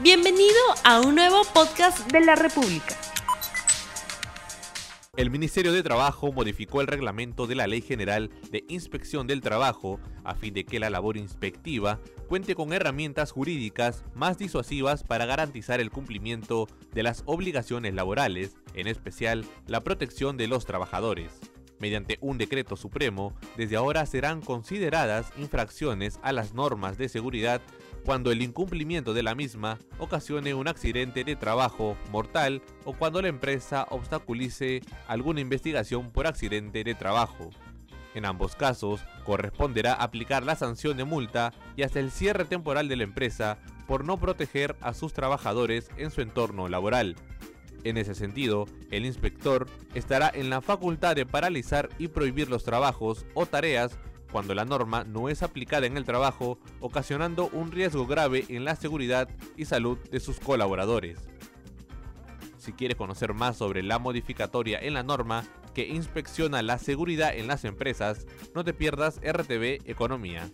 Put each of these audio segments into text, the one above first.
Bienvenido a un nuevo podcast de la República. El Ministerio de Trabajo modificó el reglamento de la Ley General de Inspección del Trabajo a fin de que la labor inspectiva cuente con herramientas jurídicas más disuasivas para garantizar el cumplimiento de las obligaciones laborales, en especial la protección de los trabajadores. Mediante un decreto supremo, desde ahora serán consideradas infracciones a las normas de seguridad cuando el incumplimiento de la misma ocasione un accidente de trabajo mortal o cuando la empresa obstaculice alguna investigación por accidente de trabajo. En ambos casos, corresponderá aplicar la sanción de multa y hasta el cierre temporal de la empresa por no proteger a sus trabajadores en su entorno laboral. En ese sentido, el inspector estará en la facultad de paralizar y prohibir los trabajos o tareas cuando la norma no es aplicada en el trabajo, ocasionando un riesgo grave en la seguridad y salud de sus colaboradores. Si quieres conocer más sobre la modificatoria en la norma que inspecciona la seguridad en las empresas, no te pierdas RTV Economía.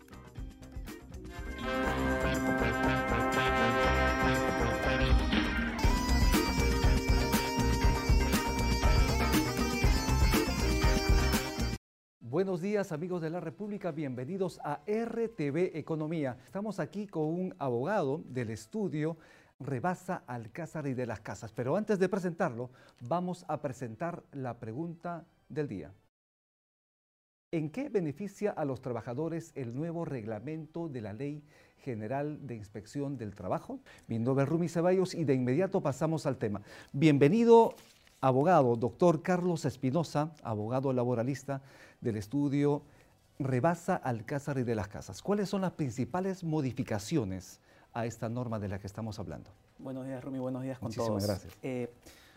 Buenos días amigos de la República, bienvenidos a RTV Economía. Estamos aquí con un abogado del estudio Rebasa Alcázar y de las Casas, pero antes de presentarlo vamos a presentar la pregunta del día. ¿En qué beneficia a los trabajadores el nuevo reglamento de la Ley General de Inspección del Trabajo? Mi nombre es Rumi Ceballos y de inmediato pasamos al tema. Bienvenido abogado, doctor Carlos Espinosa, abogado laboralista del estudio Rebasa Alcázar y de las Casas. ¿Cuáles son las principales modificaciones a esta norma de la que estamos hablando? Buenos días, Rumi, buenos días con Muchísimas todos. gracias. Eh,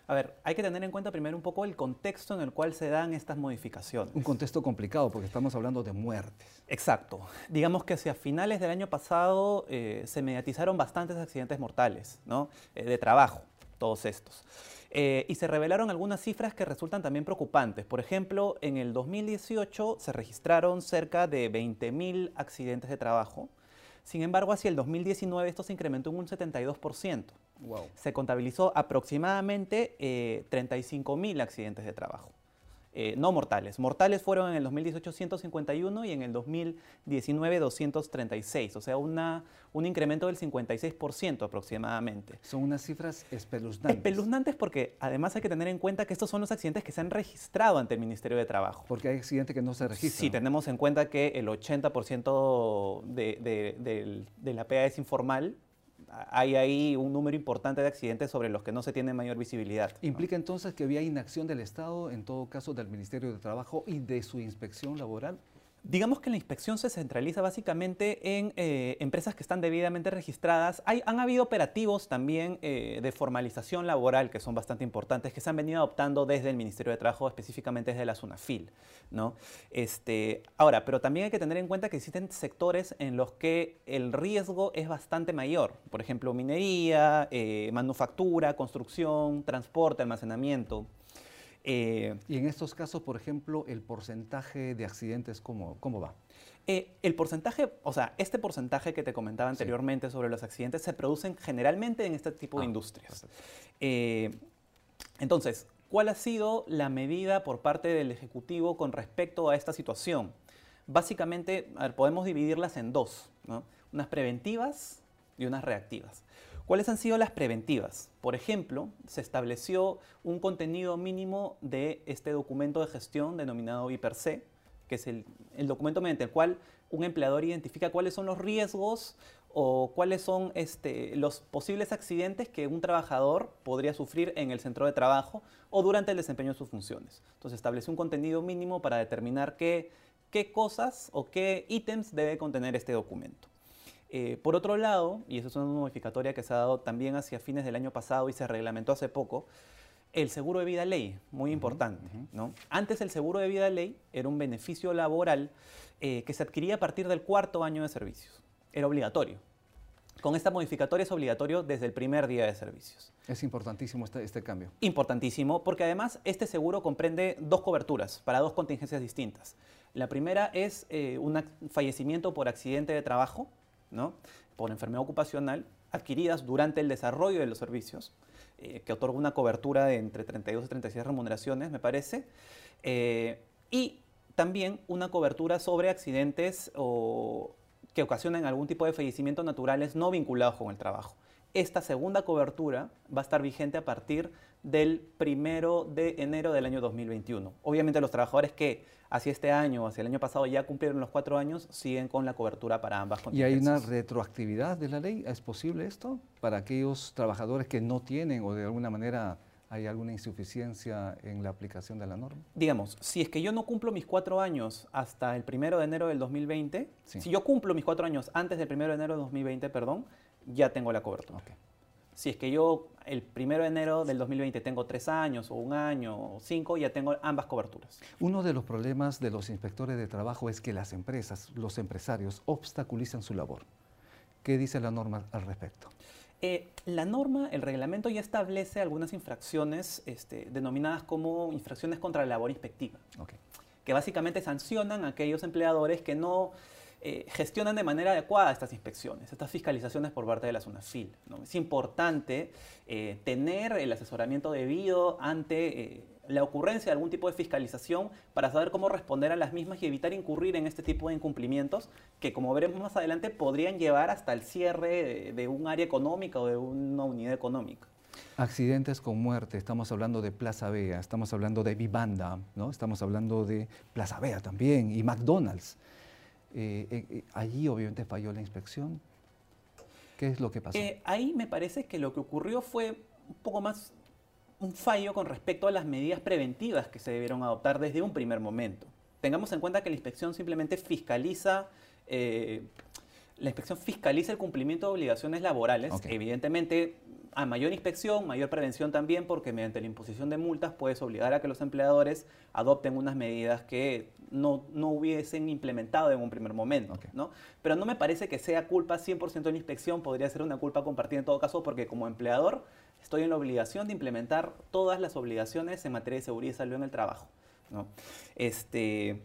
a ver, hay que tener en cuenta primero un poco el contexto en el cual se dan estas modificaciones. Un contexto complicado porque estamos hablando de muertes. Exacto. Digamos que hacia finales del año pasado eh, se mediatizaron bastantes accidentes mortales, ¿no? Eh, de trabajo, todos estos. Eh, y se revelaron algunas cifras que resultan también preocupantes. Por ejemplo, en el 2018 se registraron cerca de 20.000 accidentes de trabajo. Sin embargo, hacia el 2019 esto se incrementó en un 72%. Wow. Se contabilizó aproximadamente eh, 35.000 accidentes de trabajo. Eh, no mortales. Mortales fueron en el 2018 151 y en el 2019 236, o sea, una, un incremento del 56% aproximadamente. Son unas cifras espeluznantes. Espeluznantes porque además hay que tener en cuenta que estos son los accidentes que se han registrado ante el Ministerio de Trabajo. Porque hay accidentes que no se registran. Sí, tenemos en cuenta que el 80% de, de, de, de la PA es informal, hay ahí un número importante de accidentes sobre los que no se tiene mayor visibilidad. ¿Implica entonces que había inacción del Estado, en todo caso del Ministerio de Trabajo y de su inspección laboral? Digamos que la inspección se centraliza básicamente en eh, empresas que están debidamente registradas. Hay, han habido operativos también eh, de formalización laboral que son bastante importantes, que se han venido adoptando desde el Ministerio de Trabajo, específicamente desde la SUNAFIL. ¿no? Este, ahora, pero también hay que tener en cuenta que existen sectores en los que el riesgo es bastante mayor. Por ejemplo, minería, eh, manufactura, construcción, transporte, almacenamiento. Eh, y en estos casos, por ejemplo, el porcentaje de accidentes, ¿cómo, cómo va? Eh, el porcentaje, o sea, este porcentaje que te comentaba anteriormente sí. sobre los accidentes se producen generalmente en este tipo ah, de industrias. Eh, entonces, ¿cuál ha sido la medida por parte del Ejecutivo con respecto a esta situación? Básicamente, ver, podemos dividirlas en dos, ¿no? unas preventivas y unas reactivas. ¿Cuáles han sido las preventivas? Por ejemplo, se estableció un contenido mínimo de este documento de gestión denominado IPRC, que es el, el, documento mediante el cual un empleador identifica cuáles son los riesgos o cuáles son este, los posibles accidentes que un trabajador podría sufrir en el centro de trabajo o durante el desempeño de sus funciones. Entonces estableció un contenido mínimo para determinar qué, qué cosas o qué ítems debe contener este documento. Eh, por otro lado, y eso es una modificatoria que se ha dado también hacia fines del año pasado y se reglamentó hace poco, el seguro de vida ley, muy importante. Uh -huh. ¿no? Antes el seguro de vida ley era un beneficio laboral eh, que se adquiría a partir del cuarto año de servicios. Era obligatorio. Con esta modificatoria es obligatorio desde el primer día de servicios. Es importantísimo este, este, cambio. Importantísimo, porque además este seguro comprende dos coberturas para dos contingencias distintas. La primera es eh, un fallecimiento por accidente de trabajo, por enfermedad ocupacional, adquiridas durante el desarrollo de los servicios, eh, que otorga una cobertura de entre 32 y 36 remuneraciones, me parece, eh, y también una cobertura sobre accidentes o que ocasionan algún tipo de fallecimientos naturales no vinculados con el trabajo. Esta segunda cobertura va a estar vigente a partir del primero de enero del año 2021. Obviamente los trabajadores que hacia este año o hacia el año pasado ya cumplieron los cuatro años siguen con la cobertura para ambas ¿Y hay una retroactividad de la ley? ¿Es posible esto para aquellos trabajadores que no tienen o de alguna manera hay alguna insuficiencia en la aplicación de la norma? Digamos, si es que yo no cumplo mis cuatro años hasta el primero de enero del 2020, si yo cumplo mis cuatro años antes del primero de enero del 2020, perdón, ya tengo la cobertura. Si es que yo el primero de enero del 2020 tengo tres años o un año o cinco, ya tengo ambas coberturas. Uno de los problemas de los inspectores de trabajo es que las empresas, los empresarios, obstaculizan su labor. ¿Qué dice la norma al respecto? Eh, la norma, el reglamento ya establece algunas infracciones este, denominadas como infracciones contra la labor inspectiva, que básicamente sancionan a aquellos empleadores que no eh, gestionan de manera adecuada estas inspecciones, estas fiscalizaciones por parte de la SUNAFIL. ¿no? Es importante eh, tener el asesoramiento debido ante eh, la ocurrencia de algún tipo de fiscalización para saber cómo responder a las mismas y evitar incurrir en este tipo de incumplimientos que, como veremos más adelante, podrían llevar hasta el cierre de, un área económica o de una unidad económica. Accidentes con muerte, estamos hablando de Plaza Vea, estamos hablando de Vivanda, ¿no? estamos hablando de Plaza Vea también y McDonald's. Eh, eh, eh, allí obviamente falló la inspección. ¿Qué es lo que pasó? ahí me parece que lo que ocurrió fue un poco más un fallo con respecto a las medidas preventivas que se debieron adoptar desde un primer momento. Tengamos en cuenta que la inspección simplemente fiscaliza, la inspección fiscaliza el cumplimiento de obligaciones laborales. Evidentemente, a mayor inspección, mayor prevención también, porque mediante la imposición de multas puedes obligar a que los empleadores adopten unas medidas que no, hubiesen implementado en un primer momento. ¿no? Pero no me parece que sea culpa 100% de la inspección, podría ser una culpa compartida en todo caso, porque como empleador estoy en la obligación de implementar todas las obligaciones en materia de seguridad y salud en el trabajo. Este,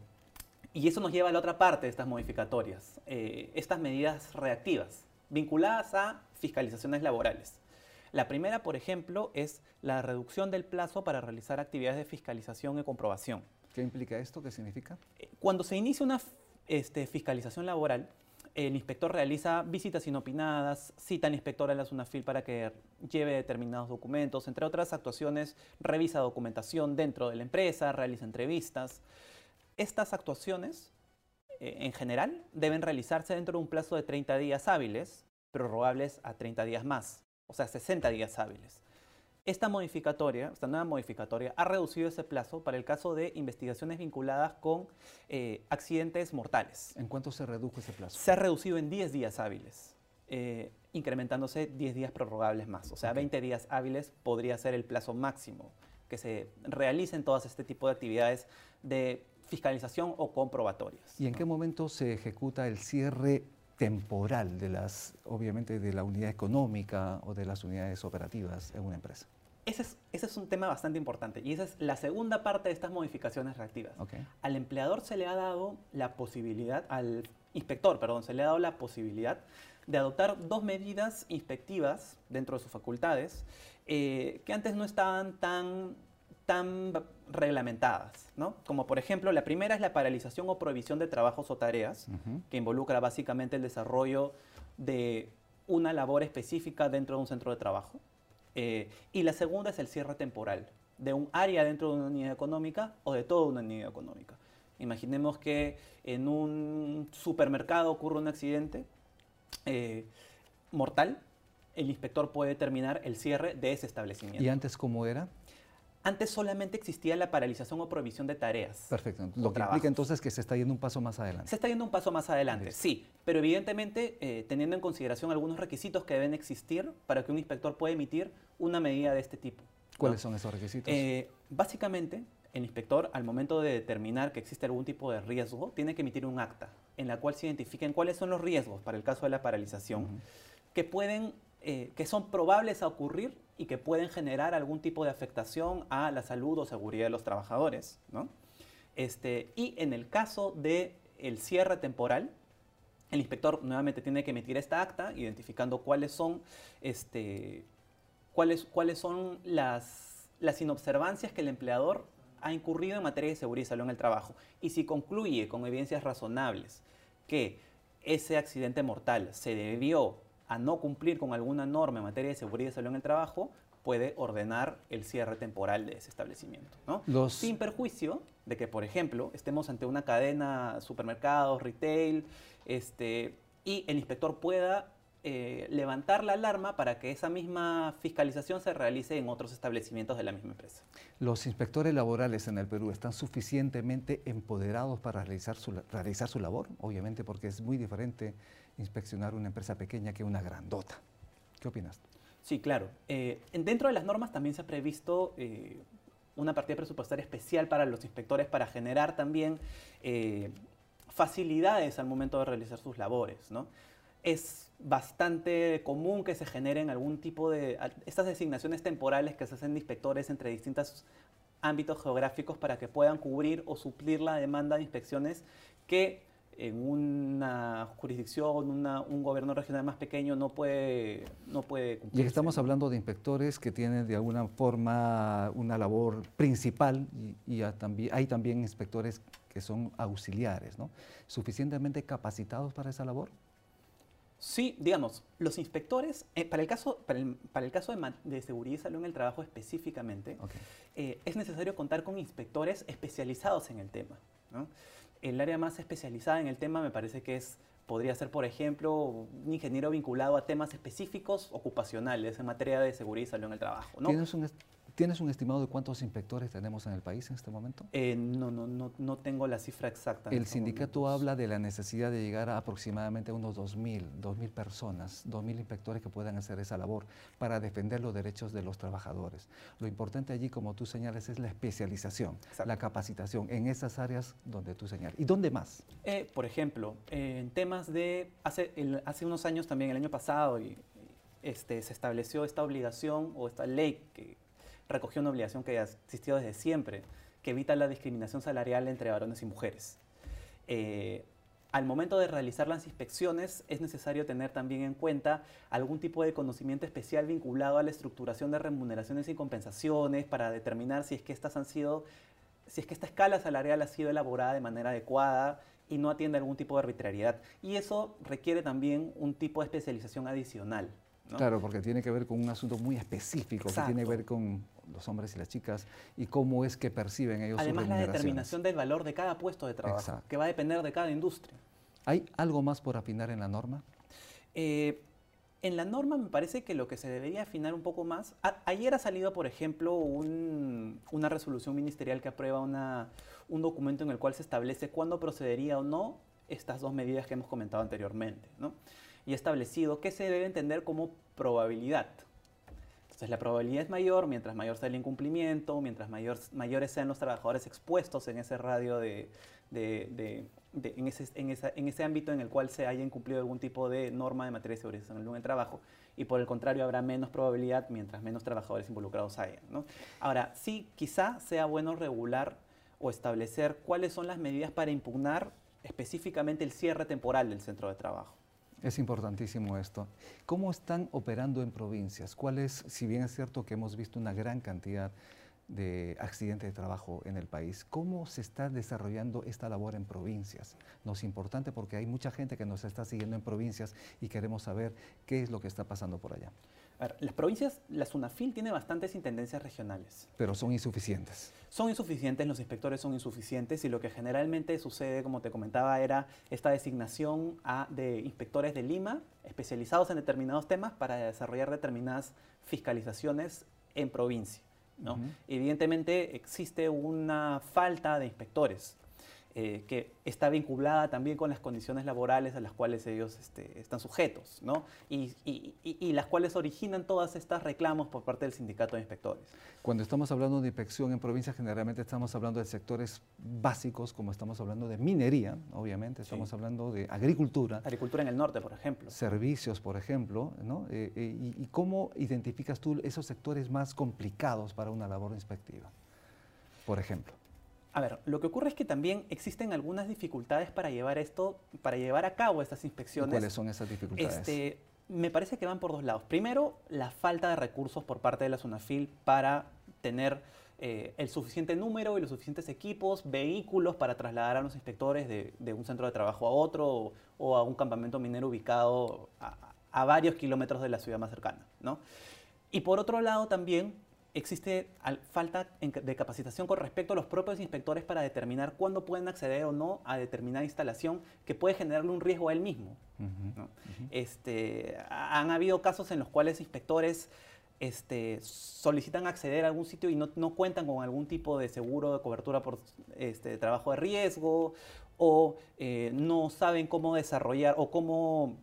y eso nos lleva a la otra parte de estas modificatorias, eh, estas medidas reactivas, vinculadas a fiscalizaciones laborales. La primera, por ejemplo, es la reducción del plazo para realizar actividades de fiscalización y comprobación. ¿Qué implica esto? ¿Qué significa? Eh, cuando se inicia una este, fiscalización laboral, el inspector realiza visitas inopinadas, cita al inspector a la SUNAFIL para que lleve determinados documentos, entre otras actuaciones, revisa documentación dentro de la empresa, realiza entrevistas. Estas actuaciones, eh, en general, deben realizarse dentro de un plazo de 30 días hábiles, prorrogables a 30 días más, o sea, 60 días hábiles. Esta modificatoria, esta nueva modificatoria, ha reducido ese plazo para el caso de investigaciones vinculadas con eh, accidentes mortales. ¿En cuánto se redujo ese plazo? Se ha reducido en 10 días hábiles, eh, incrementándose 10 días prorrogables más. O sea, 20 días hábiles podría ser el plazo máximo que se realicen todas este tipo de actividades de fiscalización o comprobatorias. ¿Y en qué momento se ejecuta el cierre temporal de las, obviamente, de la unidad económica o de las unidades operativas en una empresa. Ese es, ese es un tema bastante importante y esa es la segunda parte de estas modificaciones reactivas. Al empleador se le ha dado la posibilidad, al inspector, perdón, se le ha dado la posibilidad de adoptar dos medidas inspectivas dentro de sus facultades eh, que antes no estaban tan tan reglamentadas, ¿no? Como por ejemplo, la primera es la paralización o prohibición de trabajos o tareas, que involucra básicamente el desarrollo de una labor específica dentro de un centro de trabajo. Eh, y la segunda es el cierre temporal de un área dentro de una unidad económica o de toda una unidad económica. Imaginemos que en un supermercado ocurre un accidente eh, mortal, el inspector puede determinar el cierre de ese establecimiento. ¿Y antes cómo era? Antes solamente existía la paralización o prohibición de tareas. Perfecto. Lo que implica entonces que se está yendo un paso más adelante. Se está yendo un paso más adelante, sí. Pero evidentemente eh, teniendo en consideración algunos requisitos que deben existir para que un inspector pueda emitir una medida de este tipo. ¿Cuáles son esos requisitos? Eh, básicamente, el inspector, al momento de determinar que existe algún tipo de riesgo, tiene que emitir un acta en la cual se identifiquen cuáles son los riesgos para el caso de la paralización que pueden eh, que son probables a ocurrir y que pueden generar algún tipo de afectación a la salud o seguridad de los trabajadores. Este, y en el caso del el cierre temporal, El inspector nuevamente tiene que emitir esta acta identificando cuáles son, este, cuáles, cuáles son las, las inobservancias que el empleador ha incurrido en materia de seguridad y salud en el trabajo. Y si concluye con evidencias razonables que ese accidente mortal se debió a no cumplir con alguna norma en materia de seguridad y salud en el trabajo, puede ordenar el cierre temporal de ese establecimiento. ¿no? Sin perjuicio de que, por ejemplo, estemos ante una cadena supermercados, retail, este, y el inspector pueda eh, levantar la alarma para que esa misma fiscalización se realice en otros establecimientos de la misma empresa. ¿Los inspectores laborales en el Perú están suficientemente empoderados para realizar su, realizar su labor? Obviamente porque es muy diferente inspeccionar una empresa pequeña que una grandota. ¿Qué opinas? Sí, claro. Eh, dentro de las normas también se ha previsto eh, una partida presupuestaria especial para los inspectores para generar también facilidades al momento de realizar sus labores. ¿no? Es bastante común que se generen algún tipo de... estas designaciones temporales que se hacen de inspectores entre distintos ámbitos geográficos para que puedan cubrir o suplir la demanda de inspecciones que en una jurisdicción, un gobierno regional más pequeño no puede, no puede cumplir. Y estamos hablando de inspectores que tienen de alguna forma una labor principal y, también, hay también inspectores que son auxiliares, ¿no? ¿Suficientemente capacitados para esa labor? Sí, digamos, los inspectores, eh, para el caso, para el, caso de, seguridad y salud en el trabajo específicamente, eh, es necesario contar con inspectores especializados en el tema. El área más especializada en el tema me parece que es, podría ser, por ejemplo, un ingeniero vinculado a temas específicos ocupacionales en materia de seguridad y salud en el trabajo. ¿no? ¿Tienes un, ¿Tienes un estimado de cuántos inspectores tenemos en el país en este momento? Eh, no, no, no, no tengo la cifra exacta. El este sindicato habla de la necesidad de llegar a aproximadamente unos 2.000, 2.000 personas, 2.000 inspectores que puedan hacer esa labor para defender los derechos de los trabajadores. Lo importante allí, como tú señales, es la especialización, la capacitación en esas áreas donde tú señalas. ¿Y dónde más? Eh, por ejemplo, en temas de, hace, hace unos años también, el año pasado, y, este, se estableció esta obligación o esta ley que recogió una obligación que ha existido desde siempre, que evita la discriminación salarial entre varones y mujeres. Eh, al momento de realizar las inspecciones es necesario tener también en cuenta algún tipo de conocimiento especial vinculado a la estructuración de remuneraciones y compensaciones para determinar si es que estas han sido, si es que esta escala salarial ha sido elaborada de manera adecuada y no atiende algún tipo de arbitrariedad. Y eso requiere también un tipo de especialización adicional. Claro, porque tiene que ver con un asunto muy específico, que tiene que ver con los hombres y las chicas y cómo es que perciben ellos Además, la determinación del valor de cada puesto de trabajo, que va a depender de cada industria. ¿Hay algo más por afinar en la norma? Eh, en la norma me parece que lo que se debería afinar un poco más, ayer ha salido, por ejemplo, una resolución ministerial que aprueba un documento en el cual se establece cuándo procedería o no estas dos medidas que hemos comentado anteriormente. ¿no? Y establecido que se debe entender como probabilidad. Entonces la probabilidad es mayor mientras mayor sea el incumplimiento, mientras mayor, mayores sean los trabajadores expuestos en ese radio de, en, ese, en, esa, en, ese, ámbito en el cual se haya incumplido algún tipo de norma de materia de seguridad en el trabajo. Y por el contrario habrá menos probabilidad mientras menos trabajadores involucrados hayan. ¿no? Ahora, sí, quizá sea bueno regular o establecer cuáles son las medidas para impugnar específicamente el cierre temporal del centro de trabajo. Es importantísimo esto. ¿Cómo están operando en provincias? ¿Cuál es, si bien es cierto que hemos visto una gran cantidad de accidentes de trabajo en el país, cómo se está desarrollando esta labor en provincias? Nos es importante porque hay mucha gente que nos está siguiendo en provincias y queremos saber qué es lo que está pasando por allá las provincias, la SUNAFIL tiene bastantes intendencias regionales. Pero son insuficientes. Son insuficientes, los inspectores son insuficientes y lo que generalmente sucede, como te comentaba, era esta designación a, de inspectores de Lima especializados en determinados temas para desarrollar determinadas fiscalizaciones en provincia. ¿no? Evidentemente existe una falta de inspectores. Eh, que está vinculada también con las condiciones laborales a las cuales ellos este, están sujetos, ¿no? Y, y, las cuales originan todas estas reclamos por parte del sindicato de inspectores. Cuando estamos hablando de inspección en provincias, generalmente estamos hablando de sectores básicos, como estamos hablando de minería, obviamente, estamos hablando de agricultura. Agricultura en el norte, por ejemplo. Servicios, por ejemplo, ¿no? Eh, eh, y, cómo identificas tú esos sectores más complicados para una labor inspectiva, por ejemplo? A ver, lo que ocurre es que también existen algunas dificultades para llevar esto, para llevar a cabo estas inspecciones. ¿Cuáles son esas dificultades? Este, me parece que van por dos lados. Primero, la falta de recursos por parte de la SUNAFIL para tener eh, el suficiente número y los suficientes equipos, vehículos para trasladar a los inspectores de, un centro de trabajo a otro o, a un campamento minero ubicado a, a, varios kilómetros de la ciudad más cercana. ¿no? Y por otro lado también existe falta de capacitación con respecto a los propios inspectores para determinar cuándo pueden acceder o no a determinada instalación que puede generarle un riesgo a él mismo. este, han habido casos en los cuales inspectores este, solicitan acceder a algún sitio y no, cuentan con algún tipo de seguro de cobertura por este, trabajo de riesgo o eh, no saben cómo desarrollar o cómo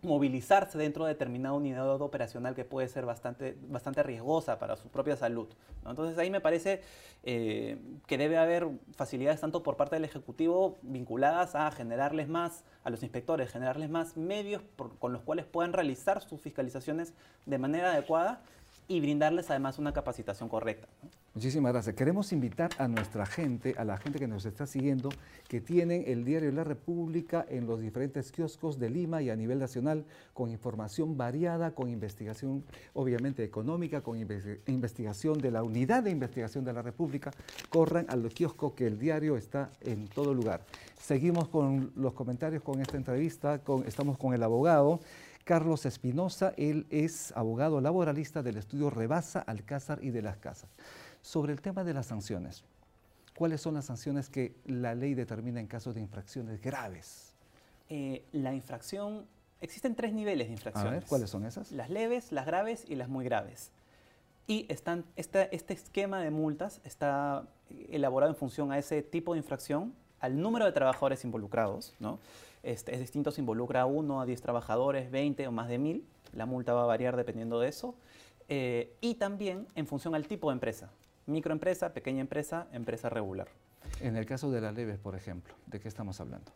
movilizarse dentro de determinada unidad operacional que puede ser bastante, bastante riesgosa para su propia salud. Entonces ahí me parece eh, que debe haber facilidades tanto por parte del Ejecutivo vinculadas a generarles más, a los inspectores, generarles más medios con los cuales puedan realizar sus fiscalizaciones de manera adecuada y brindarles además una capacitación correcta. Muchísimas gracias. Queremos invitar a nuestra gente, a la gente que nos está siguiendo, que tienen el diario La República en los diferentes kioscos de Lima y a nivel nacional, con información variada, con investigación obviamente económica, con investigación de la unidad de investigación de la República. Corran al kiosco que el diario está en todo lugar. Seguimos con los comentarios con esta entrevista, estamos con el abogado. Carlos Espinosa, él es abogado laboralista del estudio Rebasa, Alcázar y de las Casas. Sobre el tema de las sanciones, ¿cuáles son las sanciones que la ley determina en caso de infracciones graves? Eh, la infracción, existen tres niveles de infracciones. A ver, ¿cuáles son esas? Las leves, las graves y las muy graves. Y están, este, este esquema de multas está elaborado en función a ese tipo de infracción, al número de trabajadores involucrados, ¿no? Este, es distinto si involucra a uno, a 10 trabajadores, 20 o más de 1000. La multa va a variar dependiendo de eso. Eh, y también en función al tipo de empresa. Microempresa, pequeña empresa, empresa regular. En el caso de las leves, por ejemplo, ¿de qué estamos hablando?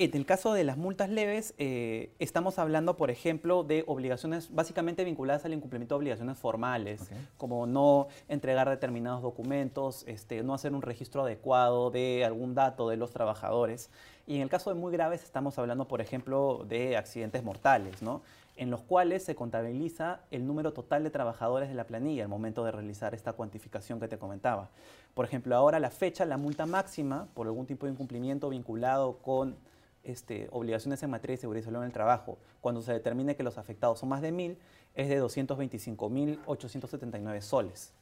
En el caso de las multas leves, eh, estamos hablando, por ejemplo, de obligaciones básicamente vinculadas al incumplimiento de obligaciones formales, como no entregar determinados documentos, este, no hacer un registro adecuado de algún dato de los trabajadores. Y en el caso de muy graves, estamos hablando, por ejemplo, de accidentes mortales, ¿no? en los cuales se contabiliza el número total de trabajadores de la planilla al momento de realizar esta cuantificación que te comentaba. Por ejemplo, ahora la fecha, la multa máxima por algún tipo de incumplimiento vinculado con este, obligaciones en materia de seguridad y salud en el trabajo, cuando se determine que los afectados son más de mil, es de 225.879 soles.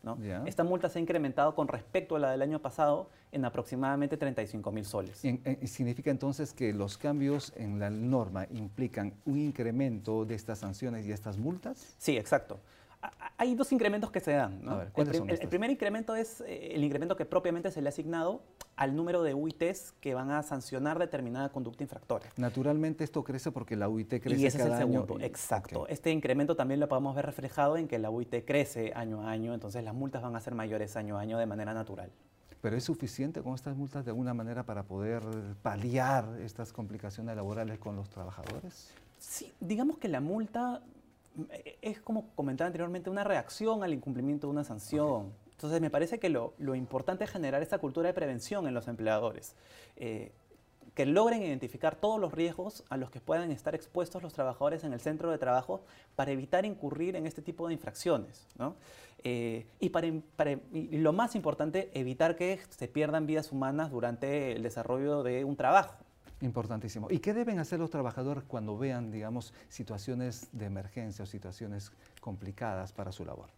Esta multa se ha incrementado con respecto a la del año pasado en aproximadamente 35.000 soles. ¿Y, ¿Significa entonces que los cambios en la norma implican un incremento de estas sanciones y estas multas? Sí, exacto hay dos incrementos que se dan. el, primer incremento es eh, el incremento que propiamente se le ha asignado al número de UITs que van a sancionar determinada conducta infractora. Naturalmente esto crece porque la UIT crece y ese es el segundo, Exacto. Este incremento también lo podemos ver reflejado en que la UIT crece año a año, entonces las multas van a ser mayores año a año de manera natural. ¿Pero es suficiente con estas multas de alguna manera para poder paliar estas complicaciones laborales con los trabajadores? Sí, digamos que la multa es como comentaba anteriormente, una reacción al incumplimiento de una sanción. Entonces me parece que lo, importante es generar esta cultura de prevención en los empleadores. Eh, que logren identificar todos los riesgos a los que puedan estar expuestos los trabajadores en el centro de trabajo para evitar incurrir en este tipo de infracciones. Eh, y, para, y lo más importante, evitar que se pierdan vidas humanas durante el desarrollo de un trabajo. Importantísimo. ¿Y qué deben hacer los trabajadores cuando vean, digamos, situaciones de emergencia o situaciones complicadas para su labor?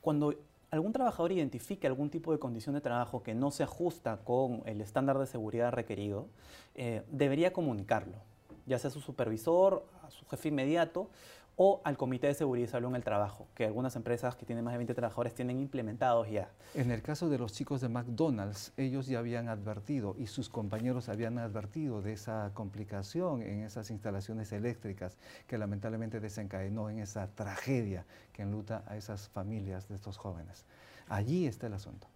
Cuando algún trabajador identifique algún tipo de condición de trabajo que no se ajusta con el estándar de seguridad requerido, eh, debería comunicarlo, ya sea a su supervisor, a su jefe inmediato o al Comité de Seguridad y Salud en el Trabajo, que algunas empresas que tienen más de 20 trabajadores tienen implementados ya. En el caso de los chicos de McDonald's, ellos ya habían advertido y sus compañeros habían advertido de esa complicación en esas instalaciones eléctricas que lamentablemente desencadenó en esa tragedia que enluta a esas familias de estos jóvenes. Allí está el asunto,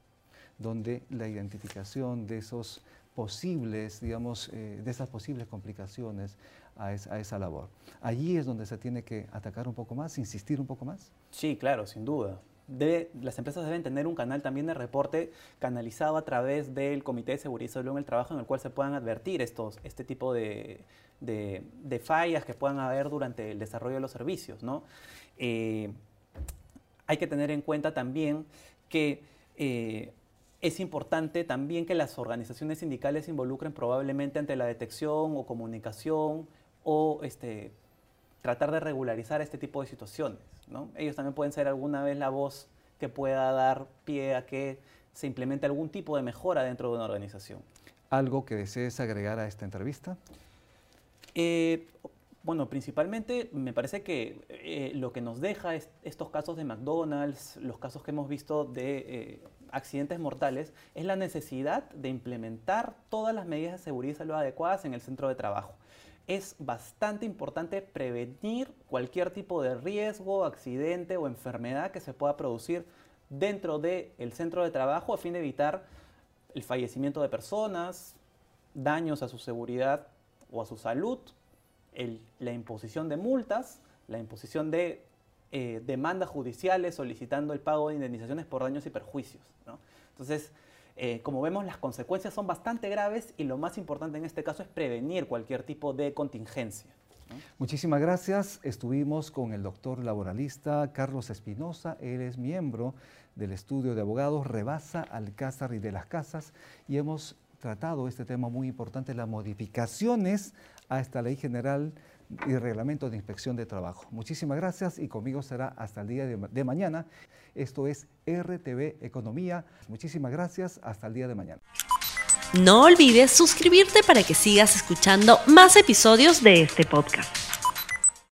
donde la identificación de esos posibles, digamos, eh, de esas posibles complicaciones a esa, labor. Allí es donde se tiene que atacar un poco más, insistir un poco más. Sí, claro, sin duda. las empresas deben tener un canal también de reporte canalizado a través del Comité de Seguridad y Salud en el Trabajo en el cual se puedan advertir estos, este tipo de, fallas que puedan haber durante el desarrollo de los servicios. ¿no? Eh, hay que tener en cuenta también que eh, es importante también que las organizaciones sindicales se involucren probablemente ante la detección o comunicación o este, tratar de regularizar este tipo de situaciones. ¿no? Ellos también pueden ser alguna vez la voz que pueda dar pie a que se implemente algún tipo de mejora dentro de una organización. ¿Algo que desees agregar a esta entrevista? Eh, bueno, principalmente me parece que eh, lo que nos deja estos casos de McDonald's, los casos que hemos visto de eh, accidentes mortales, es la necesidad de implementar todas las medidas de seguridad y salud adecuadas en el centro de trabajo. Es bastante importante prevenir cualquier tipo de riesgo, accidente o enfermedad que se pueda producir dentro del centro de trabajo a fin de evitar el fallecimiento de personas, daños a su seguridad o a su salud, la imposición de multas, la imposición de eh, demandas judiciales solicitando el pago de indemnizaciones por daños y perjuicios. Entonces, eh, como vemos, las consecuencias son bastante graves y lo más importante en este caso es prevenir cualquier tipo de contingencia. Muchísimas gracias. Estuvimos con el doctor laboralista Carlos Espinosa. Él es miembro del estudio de abogados Rebasa Alcázar y de las Casas y hemos tratado este tema muy importante, las modificaciones a esta ley general y reglamento de inspección de trabajo. Muchísimas gracias y conmigo será hasta el día de, mañana. Esto es RTV Economía. Muchísimas gracias. Hasta el día de mañana. No olvides suscribirte para que sigas escuchando más episodios de este podcast.